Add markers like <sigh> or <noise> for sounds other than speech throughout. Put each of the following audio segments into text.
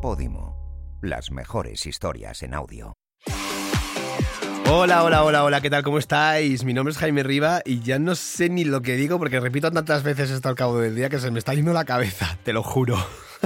Podimo. Las mejores historias en audio. Hola, hola, hola, hola, ¿qué tal? ¿Cómo estáis? Mi nombre es Jaime Riva y ya no sé ni lo que digo porque repito tantas veces esto al cabo del día que se me está yendo la cabeza, te lo juro.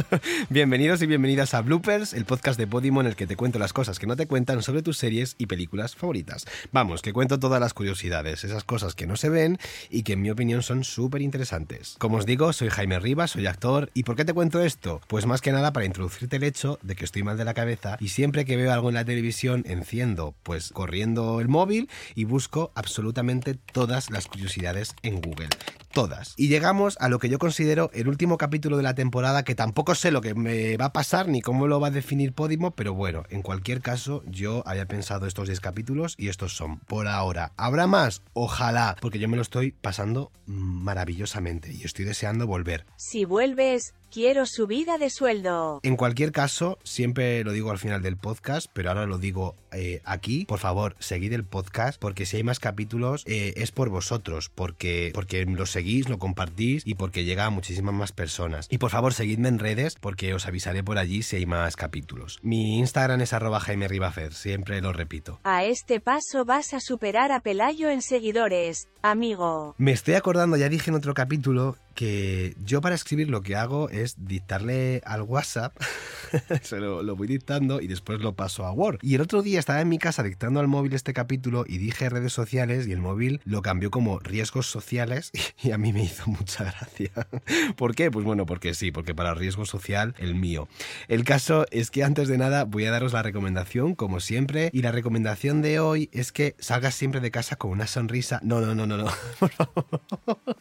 <laughs> Bienvenidos y bienvenidas a Bloopers, el podcast de Podimo en el que te cuento las cosas que no te cuentan sobre tus series y películas favoritas. Vamos, que cuento todas las curiosidades, esas cosas que no se ven y que en mi opinión son súper interesantes. Como os digo, soy Jaime Rivas, soy actor. ¿Y por qué te cuento esto? Pues más que nada para introducirte el hecho de que estoy mal de la cabeza y siempre que veo algo en la televisión enciendo, pues corriendo el móvil y busco absolutamente todas las curiosidades en Google todas. Y llegamos a lo que yo considero el último capítulo de la temporada, que tampoco sé lo que me va a pasar ni cómo lo va a definir Podimo, pero bueno, en cualquier caso, yo había pensado estos 10 capítulos y estos son por ahora. ¿Habrá más? Ojalá, porque yo me lo estoy pasando maravillosamente y estoy deseando volver. Si vuelves, Quiero subida de sueldo. En cualquier caso, siempre lo digo al final del podcast, pero ahora lo digo eh, aquí. Por favor, seguid el podcast, porque si hay más capítulos eh, es por vosotros, porque, porque lo seguís, lo compartís y porque llega a muchísimas más personas. Y por favor, seguidme en redes, porque os avisaré por allí si hay más capítulos. Mi Instagram es arroba Jaime Ribafer, siempre lo repito. A este paso vas a superar a Pelayo en seguidores, amigo. Me estoy acordando, ya dije en otro capítulo, que yo para escribir lo que hago es dictarle al WhatsApp, <laughs> se lo, voy dictando y después lo paso a Word. Y el otro día estaba en mi casa dictando al móvil este capítulo y dije redes sociales y el móvil lo cambió como riesgos sociales <laughs> y a mí me hizo mucha gracia. <laughs> ¿Por qué? Pues bueno, porque sí, porque para riesgo social el mío. El caso es que antes de nada voy a daros la recomendación, como siempre, y la recomendación de hoy es que salgas siempre de casa con una sonrisa. No, no, no, no, no, por.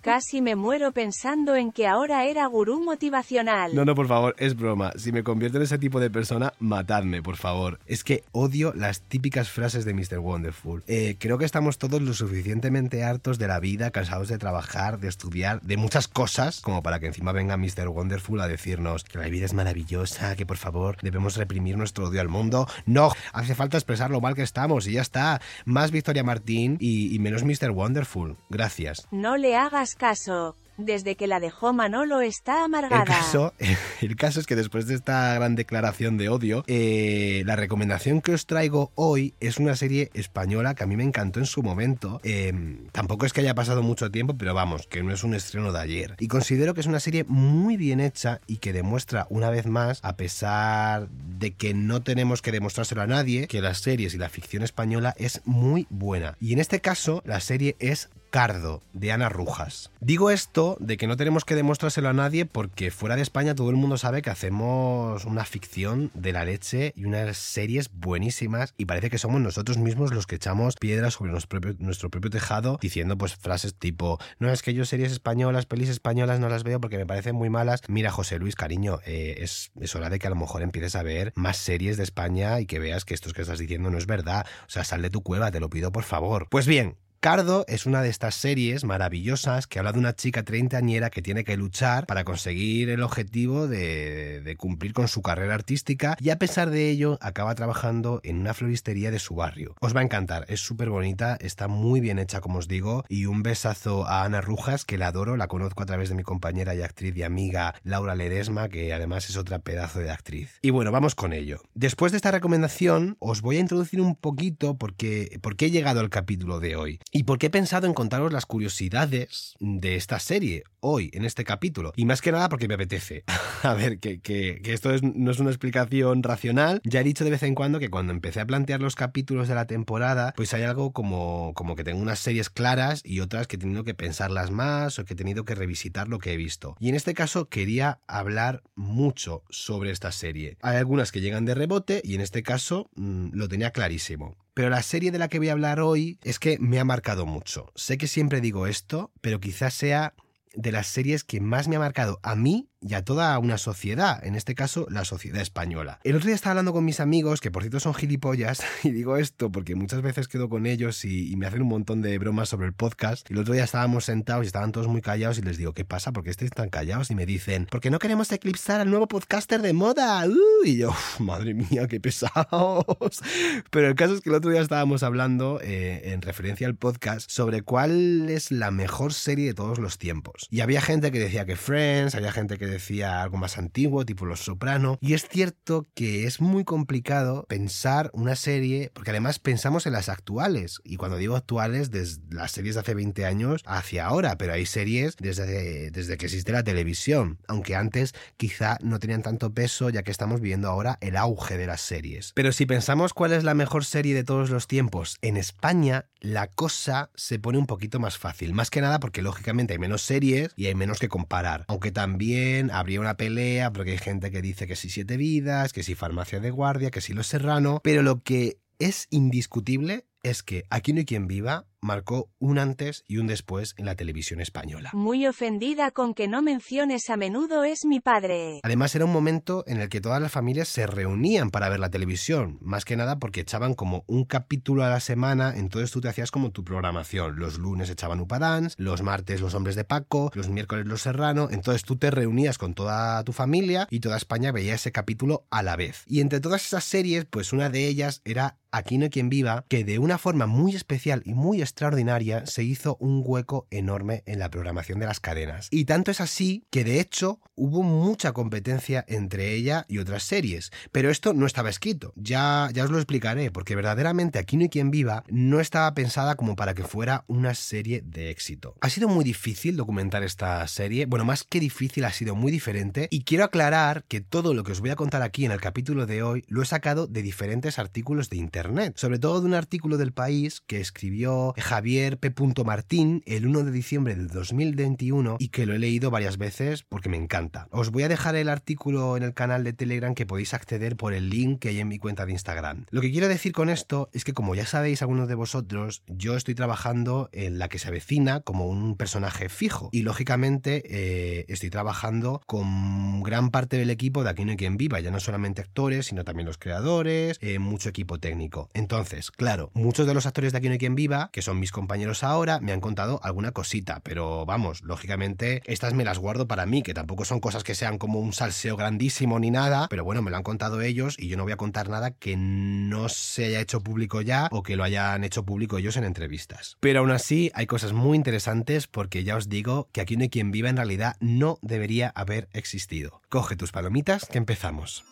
Casi me muero pensando en que ahora era gurú motivacional. No, no, por favor, es broma. Si me convierto en ese tipo de persona, matadme, por favor. Es que odio las típicas frases de Mr. Wonderful. Eh, creo que estamos todos lo suficientemente hartos de la vida, cansados de trabajar, de estudiar, de muchas cosas, como para que encima venga Mr. Wonderful a decirnos que la vida es maravillosa, que por favor debemos reprimir nuestro odio al mundo. No, hace falta expresar lo mal que estamos y ya está. Más Victoria Martín y, y menos Mr. Wonderful. Gracias. No le hagas caso desde que la dejó Manolo está amargada. El caso, <laughs> el caso es que después de esta gran declaración de odio, eh, la recomendación que os traigo hoy es una serie española que a mí me encantó en su momento. Em, tampoco es que haya pasado mucho tiempo, pero vamos, que no es un estreno de ayer. Y considero que es una serie muy bien hecha y que demuestra una vez más, a pesar de que no tenemos que demostrárselo a nadie, que las series y la ficción española es muy buena. Y en este caso, la serie es Cardo, de Ana Rujas. Digo esto de que no tenemos que demostrárselo a nadie porque fuera de España todo el mundo sabe que hacemos una ficción de la leche y unas series buenísimas y parece que somos nosotros mismos los que echamos piedras sobre nuestro propio, tejado diciendo pues frases tipo no es que yo series españolas, pelis españolas no las veo porque me parecen muy malas. Mira José Luis, cariño, eh, es, hora de que a lo mejor empieces a ver más series de España y que veas que esto que estás diciendo no es verdad. O sea, sal de tu cueva, te lo pido por favor. Pues bien, Cardo es una de estas series maravillosas que habla de una chica treintañera que tiene que luchar para conseguir el objetivo de, cumplir con su carrera artística y a pesar de ello acaba trabajando en una floristería de su barrio. Os va a encantar, es súper bonita, está muy bien hecha como os digo y un besazo a Ana Rujas que la adoro, la conozco a través de mi compañera y actriz y amiga Laura Ledesma que además es otra pedazo de actriz. Y bueno, vamos con ello. Después de esta recomendación os voy a introducir un poquito porque, porque he llegado al capítulo de hoy. ¿Y por qué he pensado en contaros las curiosidades de esta serie hoy, en este capítulo? Y más que nada porque me apetece. <laughs> a ver, que, esto no es una explicación racional. Ya he dicho de vez en cuando que cuando empecé a plantear los capítulos de la temporada, pues hay algo como, como que tengo unas series claras y otras que he tenido que pensarlas más o que he tenido que revisitar lo que he visto. Y en este caso quería hablar mucho sobre esta serie. Hay algunas que llegan de rebote y en este caso mm, lo tenía clarísimo. Pero la serie de la que voy a hablar hoy es que me ha marcado mucho. Sé que siempre digo esto, pero quizás sea de las series que más me ha marcado a mí y a toda una sociedad, en este caso la sociedad española. El otro día estaba hablando con mis amigos, que por cierto son gilipollas, <laughs> y digo esto porque muchas veces quedo con ellos y, me hacen un montón de bromas sobre el podcast. El otro día estábamos sentados y estaban todos muy callados y les digo, ¿qué pasa? ¿Por qué estáis tan callados? Y me dicen, porque no queremos eclipsar al nuevo podcaster de moda. Uh, y yo, madre mía, qué pesados. <laughs> Pero el caso es que el otro día estábamos hablando, eh, en referencia al podcast, sobre cuál es la mejor serie de todos los tiempos. Y había gente que decía que Friends, había gente que decía algo más antiguo, tipo Los Soprano. Y es cierto que es muy complicado pensar una serie, porque además pensamos en las actuales. Y cuando digo actuales, desde las series de hace 20 años hacia ahora, pero hay series desde, desde que existe la televisión, aunque antes quizá no tenían tanto peso ya que estamos viendo ahora el auge de las series. Pero si pensamos cuál es la mejor serie de todos los tiempos, en España la cosa se pone un poquito más fácil, más que nada porque lógicamente hay menos series y hay menos que comparar, aunque también habría una pelea porque hay gente que dice que si Siete Vidas, que si Farmacia de Guardia, que si Los Serrano, pero lo que es indiscutible es que Aquí no hay quien viva marcó un antes y un después en la televisión española. Muy ofendida con que no menciones a menudo es mi padre. Además era un momento en el que todas las familias se reunían para ver la televisión, más que nada porque echaban como un capítulo a la semana, entonces tú te hacías como tu programación. Los lunes echaban Upadance, los martes los hombres de Paco, los miércoles los Serrano, entonces tú te reunías con toda tu familia y toda España veía ese capítulo a la vez. Y entre todas esas series, pues una de ellas era Aquí no hay quien viva, que de una forma muy especial y muy extraordinaria se hizo un hueco enorme en la programación de las cadenas. Y tanto es así que de hecho hubo mucha competencia entre ella y otras series. Pero esto no estaba escrito, ya, ya os lo explicaré, porque verdaderamente Aquí no hay quien viva no estaba pensada como para que fuera una serie de éxito. Ha sido muy difícil documentar esta serie, bueno, más que difícil ha sido muy diferente y quiero aclarar que todo lo que os voy a contar aquí en el capítulo de hoy lo he sacado de diferentes artículos de internet sobre todo de un artículo del país que escribió Javier P. Martín el 1 de diciembre del 2021 y que lo he leído varias veces porque me encanta. Os voy a dejar el artículo en el canal de Telegram que podéis acceder por el link que hay en mi cuenta de Instagram. Lo que quiero decir con esto es que como ya sabéis algunos de vosotros, yo estoy trabajando en la que se avecina como un personaje fijo y lógicamente eh, estoy trabajando con gran parte del equipo de Aquí no hay quien viva, ya no solamente actores, sino también los creadores, eh, mucho equipo técnico. Entonces, claro, muchos de los actores de Aquí no hay quien viva, que son mis compañeros ahora, me han contado alguna cosita, pero vamos, lógicamente estas me las guardo para mí, que tampoco son cosas que sean como un salseo grandísimo ni nada, pero bueno, me lo han contado ellos y yo no voy a contar nada que no se haya hecho público ya o que lo hayan hecho público ellos en entrevistas. Pero aún así hay cosas muy interesantes porque ya os digo que Aquí no hay quien viva en realidad no debería haber existido. Coge tus palomitas que empezamos.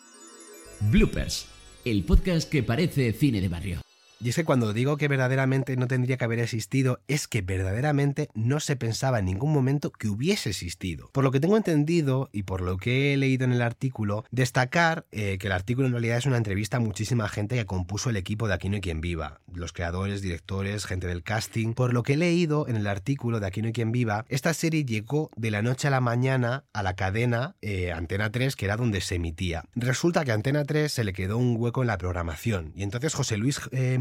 Bloopers el podcast que parece cine de barrio. Y es que cuando digo que verdaderamente no tendría que haber existido, es que verdaderamente no se pensaba en ningún momento que hubiese existido. Por lo que tengo entendido y por lo que he leído en el artículo, destacar eh, que el artículo en realidad es una entrevista a muchísima gente que compuso el equipo de Aquí no hay quien viva, los creadores, directores, gente del casting. Por lo que he leído en el artículo de Aquí no hay quien viva, esta serie llegó de la noche a la mañana a la cadena eh, Antena 3, que era donde se emitía. Resulta que Antena 3 se le quedó un hueco en la programación y entonces José Luis eh,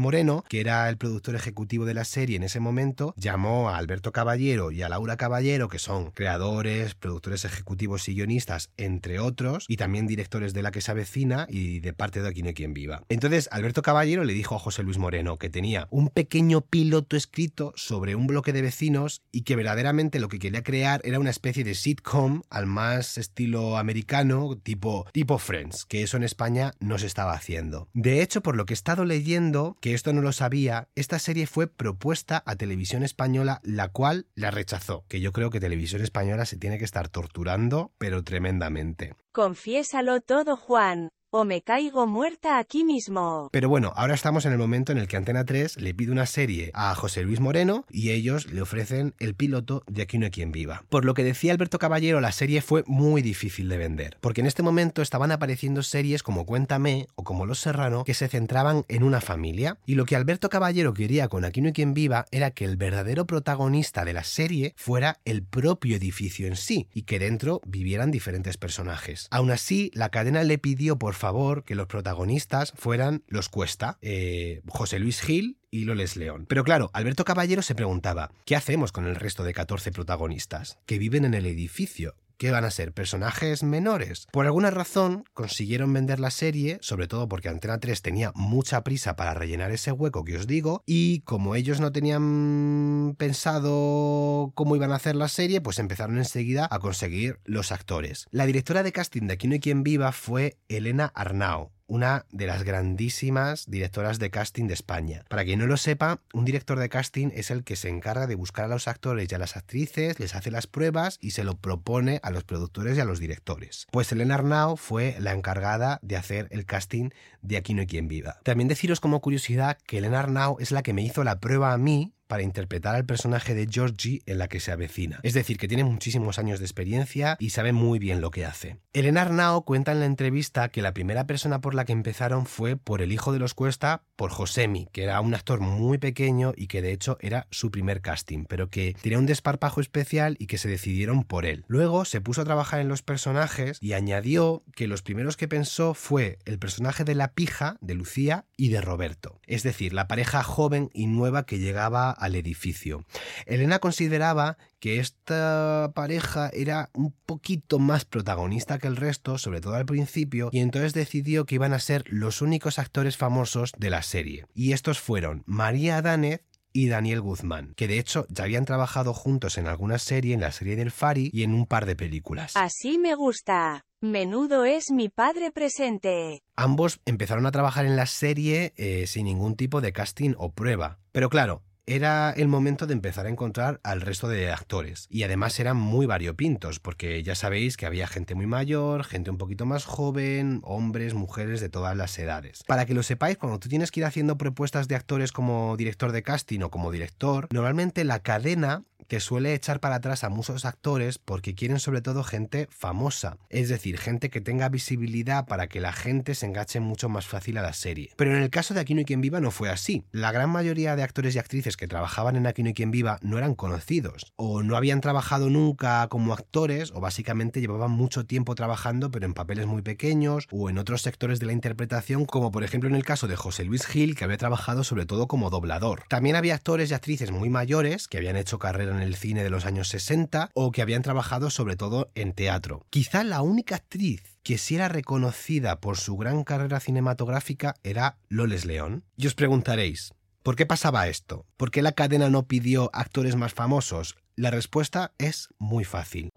que era el productor ejecutivo de la serie en ese momento, llamó a Alberto Caballero y a Laura Caballero, que son creadores, productores ejecutivos y guionistas, entre otros, y también directores de La que se avecina y de parte de Aquí no hay quien viva. Entonces, Alberto Caballero le dijo a José Luis Moreno que tenía un pequeño piloto escrito sobre un bloque de vecinos y que verdaderamente lo que quería crear era una especie de sitcom al más estilo americano, tipo, tipo Friends, que eso en España no se estaba haciendo. De hecho, por lo que he estado leyendo, que esto no lo sabía, esta serie fue propuesta a Televisión Española, la cual la rechazó, que yo creo que Televisión Española se tiene que estar torturando, pero tremendamente. Confiésalo todo, Juan o me caigo muerta aquí mismo. Pero bueno, ahora estamos en el momento en el que Antena 3 le pide una serie a José Luis Moreno y ellos le ofrecen el piloto de Aquí no hay quien viva. Por lo que decía Alberto Caballero, la serie fue muy difícil de vender, porque en este momento estaban apareciendo series como Cuéntame o como Los Serrano que se centraban en una familia, y lo que Alberto Caballero quería con Aquí no hay quien viva era que el verdadero protagonista de la serie fuera el propio edificio en sí, y que dentro vivieran diferentes personajes. Aún así, la cadena le pidió por favor que los protagonistas fueran los Cuesta, eh, José Luis Gil y Loles León. Pero claro, Alberto Caballero se preguntaba, ¿qué hacemos con el resto de 14 protagonistas que viven en el edificio? ¿Qué van a ser? ¿Personajes menores? Por alguna razón consiguieron vender la serie, sobre todo porque Antena 3 tenía mucha prisa para rellenar ese hueco que os digo, y como ellos no tenían pensado cómo iban a hacer la serie, pues empezaron enseguida a conseguir los actores. La directora de casting de Aquí no hay quien viva fue Elena Arnao, una de las grandísimas directoras de casting de España. Para quien no lo sepa, un director de casting es el que se encarga de buscar a los actores y a las actrices, les hace las pruebas y se lo propone a los productores y a los directores. Pues Elena Arnau fue la encargada de hacer el casting de Aquí no hay quien viva. También deciros como curiosidad que Elena Arnau es la que me hizo la prueba a mí para interpretar al personaje de Georgie en la que se avecina. Es decir, que tiene muchísimos años de experiencia y sabe muy bien lo que hace. Elena Arnao cuenta en la entrevista que la primera persona por la que empezaron fue por el hijo de los Cuesta, por Josemi, que era un actor muy pequeño y que de hecho era su primer casting, pero que tenía un desparpajo especial y que se decidieron por él. Luego se puso a trabajar en los personajes y añadió que los primeros que pensó fue el personaje de la pija, de Lucía, y de Roberto. Es decir, la pareja joven y nueva que llegaba al edificio. Elena consideraba que esta pareja era un poquito más protagonista que el resto, sobre todo al principio, y entonces decidió que iban a ser los únicos actores famosos de la serie. Y estos fueron María Adánez y Daniel Guzmán, que de hecho ya habían trabajado juntos en alguna serie, en la serie del Fari y en un par de películas. Así me gusta. Menudo es mi padre presente. Ambos empezaron a trabajar en la serie eh, sin ningún tipo de casting o prueba. Pero claro, era el momento de empezar a encontrar al resto de actores. Y además eran muy variopintos, porque ya sabéis que había gente muy mayor, gente un poquito más joven, hombres, mujeres de todas las edades. Para que lo sepáis, cuando tú tienes que ir haciendo propuestas de actores como director de casting o como director, normalmente la cadena que suele echar para atrás a muchos actores porque quieren sobre todo gente famosa, es decir, gente que tenga visibilidad para que la gente se engache mucho más fácil a la serie. Pero en el caso de Aquí no quien viva no fue así. La gran mayoría de actores y actrices que trabajaban en Aquí no quien viva no eran conocidos, o no habían trabajado nunca como actores, o básicamente llevaban mucho tiempo trabajando pero en papeles muy pequeños o en otros sectores de la interpretación, como por ejemplo en el caso de José Luis Gil, que había trabajado sobre todo como doblador. También había actores y actrices muy mayores que habían hecho carrera en el cine de los años 60 o que habían trabajado sobre todo en teatro. Quizá la única actriz que sí era reconocida por su gran carrera cinematográfica era Loles León. Y os preguntaréis, ¿por qué pasaba esto? ¿Por qué la cadena no pidió actores más famosos? La respuesta es muy fácil.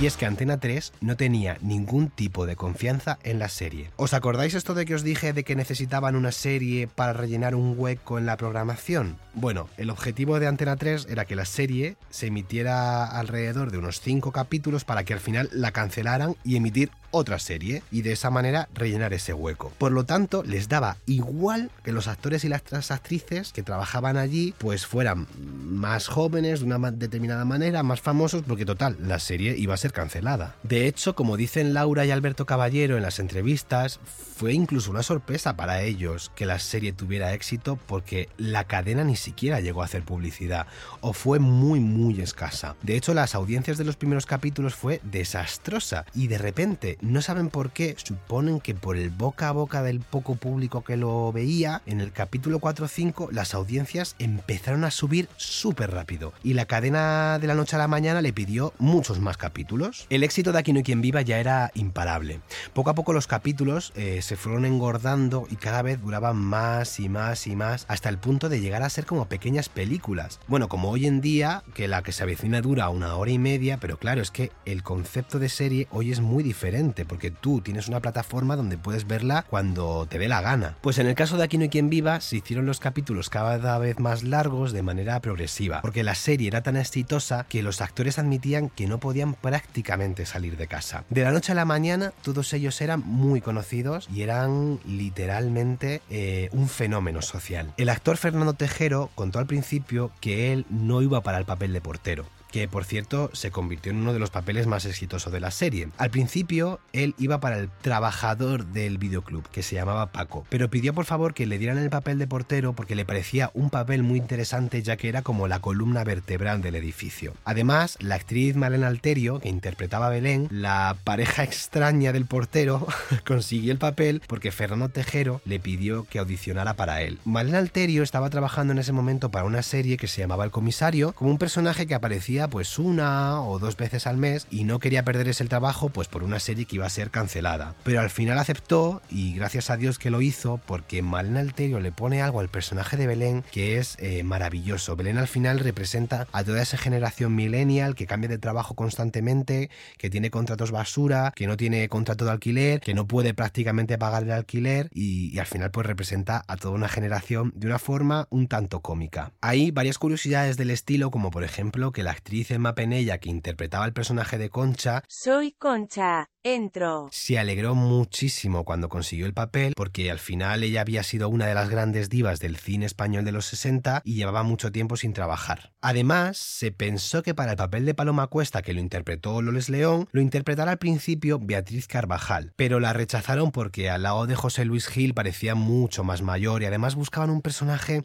Y es que Antena 3 no tenía ningún tipo de confianza en la serie. ¿Os acordáis esto de que os dije de que necesitaban una serie para rellenar un hueco en la programación? Bueno, el objetivo de Antena 3 era que la serie se emitiera alrededor de unos 5 capítulos para que al final la cancelaran y emitir otra serie y de esa manera rellenar ese hueco. Por lo tanto, les daba igual que los actores y las actrices que trabajaban allí pues fueran más jóvenes de una determinada manera, más famosos, porque total, la serie iba a ser cancelada. De hecho, como dicen Laura y Alberto Caballero en las entrevistas, fue incluso una sorpresa para ellos que la serie tuviera éxito porque la cadena ni siquiera llegó a hacer publicidad o fue muy muy escasa. De hecho, las audiencias de los primeros capítulos fue desastrosa y de repente no saben por qué, suponen que por el boca a boca del poco público que lo veía, en el capítulo 4 o 5 las audiencias empezaron a subir súper rápido y la cadena de la noche a la mañana le pidió muchos más capítulos. El éxito de Aquí no hay quien viva ya era imparable. Poco a poco los capítulos eh, se fueron engordando y cada vez duraban más y más y más hasta el punto de llegar a ser como pequeñas películas. Bueno, como hoy en día, que la que se avecina dura una hora y media, pero claro, es que el concepto de serie hoy es muy diferente porque tú tienes una plataforma donde puedes verla cuando te dé la gana. Pues en el caso de Aquí no hay quien viva, se hicieron los capítulos cada vez más largos de manera progresiva, porque la serie era tan exitosa que los actores admitían que no podían prácticamente salir de casa. De la noche a la mañana, todos ellos eran muy conocidos y eran literalmente eh, un fenómeno social. El actor Fernando Tejero contó al principio que él no iba para el papel de portero, que por cierto se convirtió en uno de los papeles más exitosos de la serie. Al principio él iba para el trabajador del videoclub, que se llamaba Paco, pero pidió por favor que le dieran el papel de portero porque le parecía un papel muy interesante ya que era como la columna vertebral del edificio. Además, la actriz Malena Alterio, que interpretaba a Belén, la pareja extraña del portero, <laughs> consiguió el papel porque Fernando Tejero le pidió que audicionara para él. Malena Alterio estaba trabajando en ese momento para una serie que se llamaba El Comisario, como un personaje que aparecía pues una o dos veces al mes y no quería perder ese trabajo pues por una serie que iba a ser cancelada. Pero al final aceptó y gracias a Dios que lo hizo porque Malena Alterio le pone algo al personaje de Belén que es eh, maravilloso. Belén al final representa a toda esa generación millennial que cambia de trabajo constantemente, que tiene contratos basura, que no tiene contrato de alquiler, que no puede prácticamente pagar el alquiler y, al final pues representa a toda una generación de una forma un tanto cómica. Hay varias curiosidades del estilo como por ejemplo que la actriz Emma Penella que interpretaba el personaje de Concha Soy Concha, entro. se alegró muchísimo cuando consiguió el papel porque al final ella había sido una de las grandes divas del cine español de los 60 y llevaba mucho tiempo sin trabajar. Además, se pensó que para el papel de Paloma Cuesta que lo interpretó Loles León, lo interpretara al principio Beatriz Carvajal, pero la rechazaron porque al lado de José Luis Gil parecía mucho más mayor y además buscaban un personaje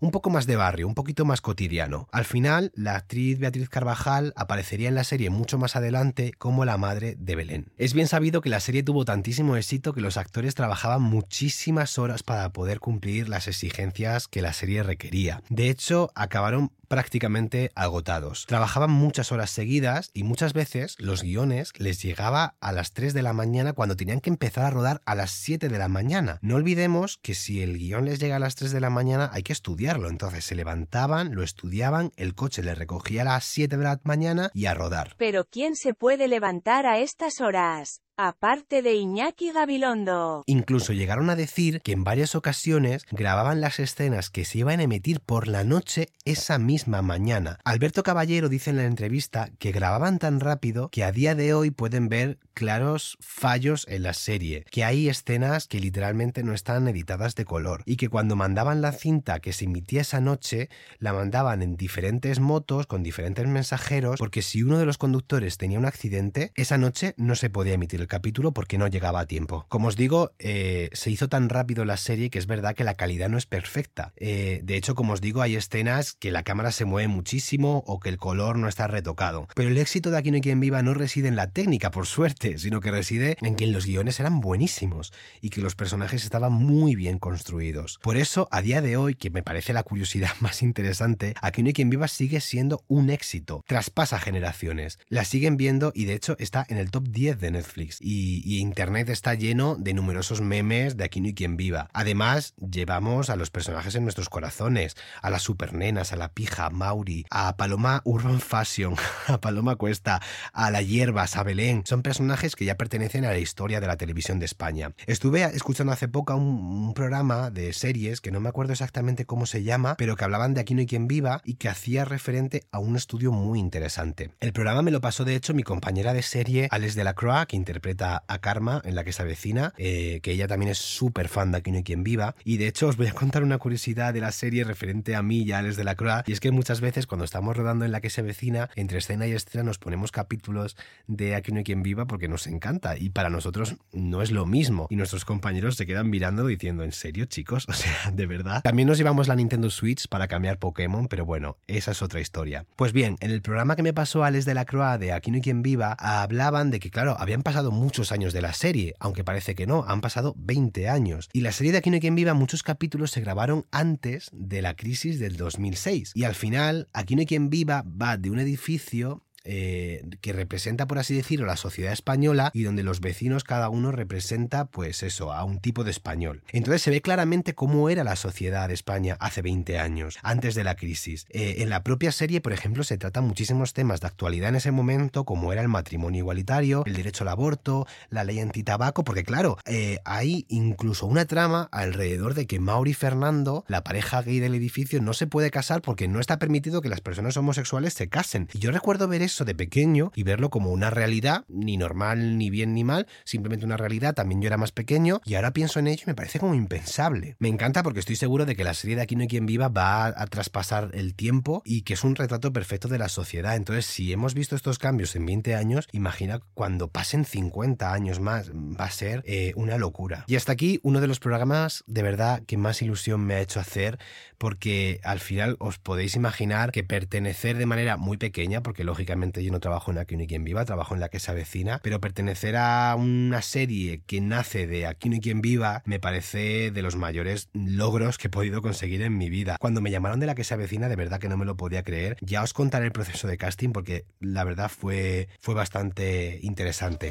un poco más de barrio, un poquito más cotidiano. Al final, la actriz Beatriz Carvajal aparecería en la serie mucho más adelante como la madre de Belén. Es bien sabido que la serie tuvo tantísimo éxito que los actores trabajaban muchísimas horas para poder cumplir las exigencias que la serie requería. De hecho, acabaron prácticamente agotados. Trabajaban muchas horas seguidas y muchas veces los guiones les llegaba a las 3 de la mañana cuando tenían que empezar a rodar a las 7 de la mañana. No olvidemos que si el guion les llega a las 3 de la mañana hay que estudiarlo. Entonces se levantaban, lo estudiaban, el coche les recogía a las 7 de la mañana y a rodar. Pero ¿quién se puede levantar a estas horas? Aparte de Iñaki Gabilondo. Incluso llegaron a decir que en varias ocasiones grababan las escenas que se iban a emitir por la noche esa misma mañana. Alberto Caballero dice en la entrevista que grababan tan rápido que a día de hoy pueden ver claros fallos en la serie, que hay escenas que literalmente no están editadas de color y que cuando mandaban la cinta que se emitía esa noche la mandaban en diferentes motos con diferentes mensajeros porque si uno de los conductores tenía un accidente esa noche no se podía emitir capítulo porque no llegaba a tiempo. Como os digo, eh, se hizo tan rápido la serie que es verdad que la calidad no es perfecta. Eh, de hecho, como os digo, hay escenas que la cámara se mueve muchísimo o que el color no está retocado. Pero el éxito de Aquí no hay quien viva no reside en la técnica, por suerte, <laughs> sino que reside en que los guiones eran buenísimos y que los personajes estaban muy bien construidos. Por eso, a día de hoy, que me parece la curiosidad <laughs> más interesante, Aquí no hay quien viva sigue siendo un éxito. Traspasa generaciones. La siguen viendo y de hecho está en el top 10 de Netflix y, Internet está lleno de numerosos memes de Aquí no hay quien viva. Además, llevamos a los personajes en nuestros corazones, a las supernenas, a la pija, a Mauri, a Paloma Urban Fashion, <laughs> a Paloma Cuesta, a la Hierbas, a Belén. Son personajes que ya pertenecen a la historia de la televisión de España. Estuve escuchando hace poco un, un programa de series que no me acuerdo exactamente cómo se llama, pero que hablaban de Aquí no hay quien viva y que hacía referente a un estudio muy interesante. El programa me lo pasó de hecho mi compañera de serie, Alex de la Croix, que interpreta a Karma en la que se avecina, eh, que ella también es súper fan de Aquí no hay quien viva. Y de hecho os voy a contar una curiosidad de la serie referente a mí y a Alex de la Croix. Y es que muchas veces cuando estamos rodando en la que se avecina, entre escena y escena nos ponemos capítulos de Aquí no hay quien viva porque nos encanta. Y para nosotros no es lo mismo. Y nuestros compañeros se quedan mirando diciendo, ¿en serio chicos? <laughs> O sea, de verdad. También nos llevamos la Nintendo Switch para cambiar Pokémon, pero bueno, esa es otra historia. Pues bien, en el programa que me pasó Alex de la Croix de Aquí no hay quien viva, hablaban de que, claro, habían pasado muchos años de la serie, aunque parece que no, han pasado 20 años. Y la serie de Aquí no hay quien viva, muchos capítulos se grabaron antes de la crisis del 2006. Y al final, Aquí no hay quien viva va de un edificio eh, que representa, por así decirlo, la sociedad española y donde los vecinos cada uno representa, pues eso, a un tipo de español. Entonces se ve claramente cómo era la sociedad de España hace 20 años, antes de la crisis. Eh, en la propia serie, por ejemplo, se tratan muchísimos temas de actualidad en ese momento, como era el matrimonio igualitario, el derecho al aborto, la ley antitabaco, porque claro, eh, hay incluso una trama alrededor de que Mauri Fernando, la pareja gay del edificio, no se puede casar porque no está permitido que las personas homosexuales se casen. Y yo recuerdo ver eso de pequeño y verlo como una realidad, ni normal, ni bien, ni mal, simplemente una realidad. También yo era más pequeño y ahora pienso en ello y me parece como impensable. Me encanta porque estoy seguro de que la serie de Aquí no hay quien viva va a, a traspasar el tiempo y que es un retrato perfecto de la sociedad. Entonces, si hemos visto estos cambios en 20 años, imagina cuando pasen 50 años más, va a ser eh, una locura. Y hasta aquí uno de los programas de verdad que más ilusión me ha hecho hacer porque al final os podéis imaginar que pertenecer de manera muy pequeña, porque lógicamente yo no trabajo en Aquí no hay quien viva, trabajo en la que se avecina, pero pertenecer a una serie que nace de Aquí no quien viva me parece de los mayores logros que he podido conseguir en mi vida. Cuando me llamaron de la que se avecina, de verdad que no me lo podía creer. Ya os contaré el proceso de casting porque la verdad fue, fue bastante interesante.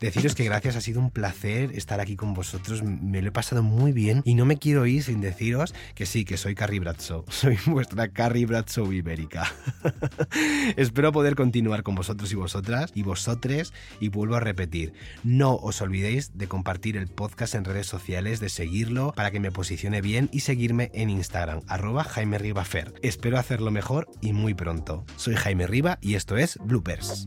Deciros que gracias, ha sido un placer estar aquí con vosotros, me lo he pasado muy bien y no me quiero ir sin deciros que sí, que soy Carrie Bradshaw, <laughs> soy vuestra Carrie Bradshaw ibérica. <laughs> Espero poder continuar con vosotros y vosotras y vosotres y vuelvo a repetir, no os olvidéis de compartir el podcast en redes sociales, de seguirlo para que me posicione bien y seguirme en Instagram, arroba Jaime Ribafer. Espero hacerlo mejor y muy pronto. Soy Jaime Riva y esto es Bloopers.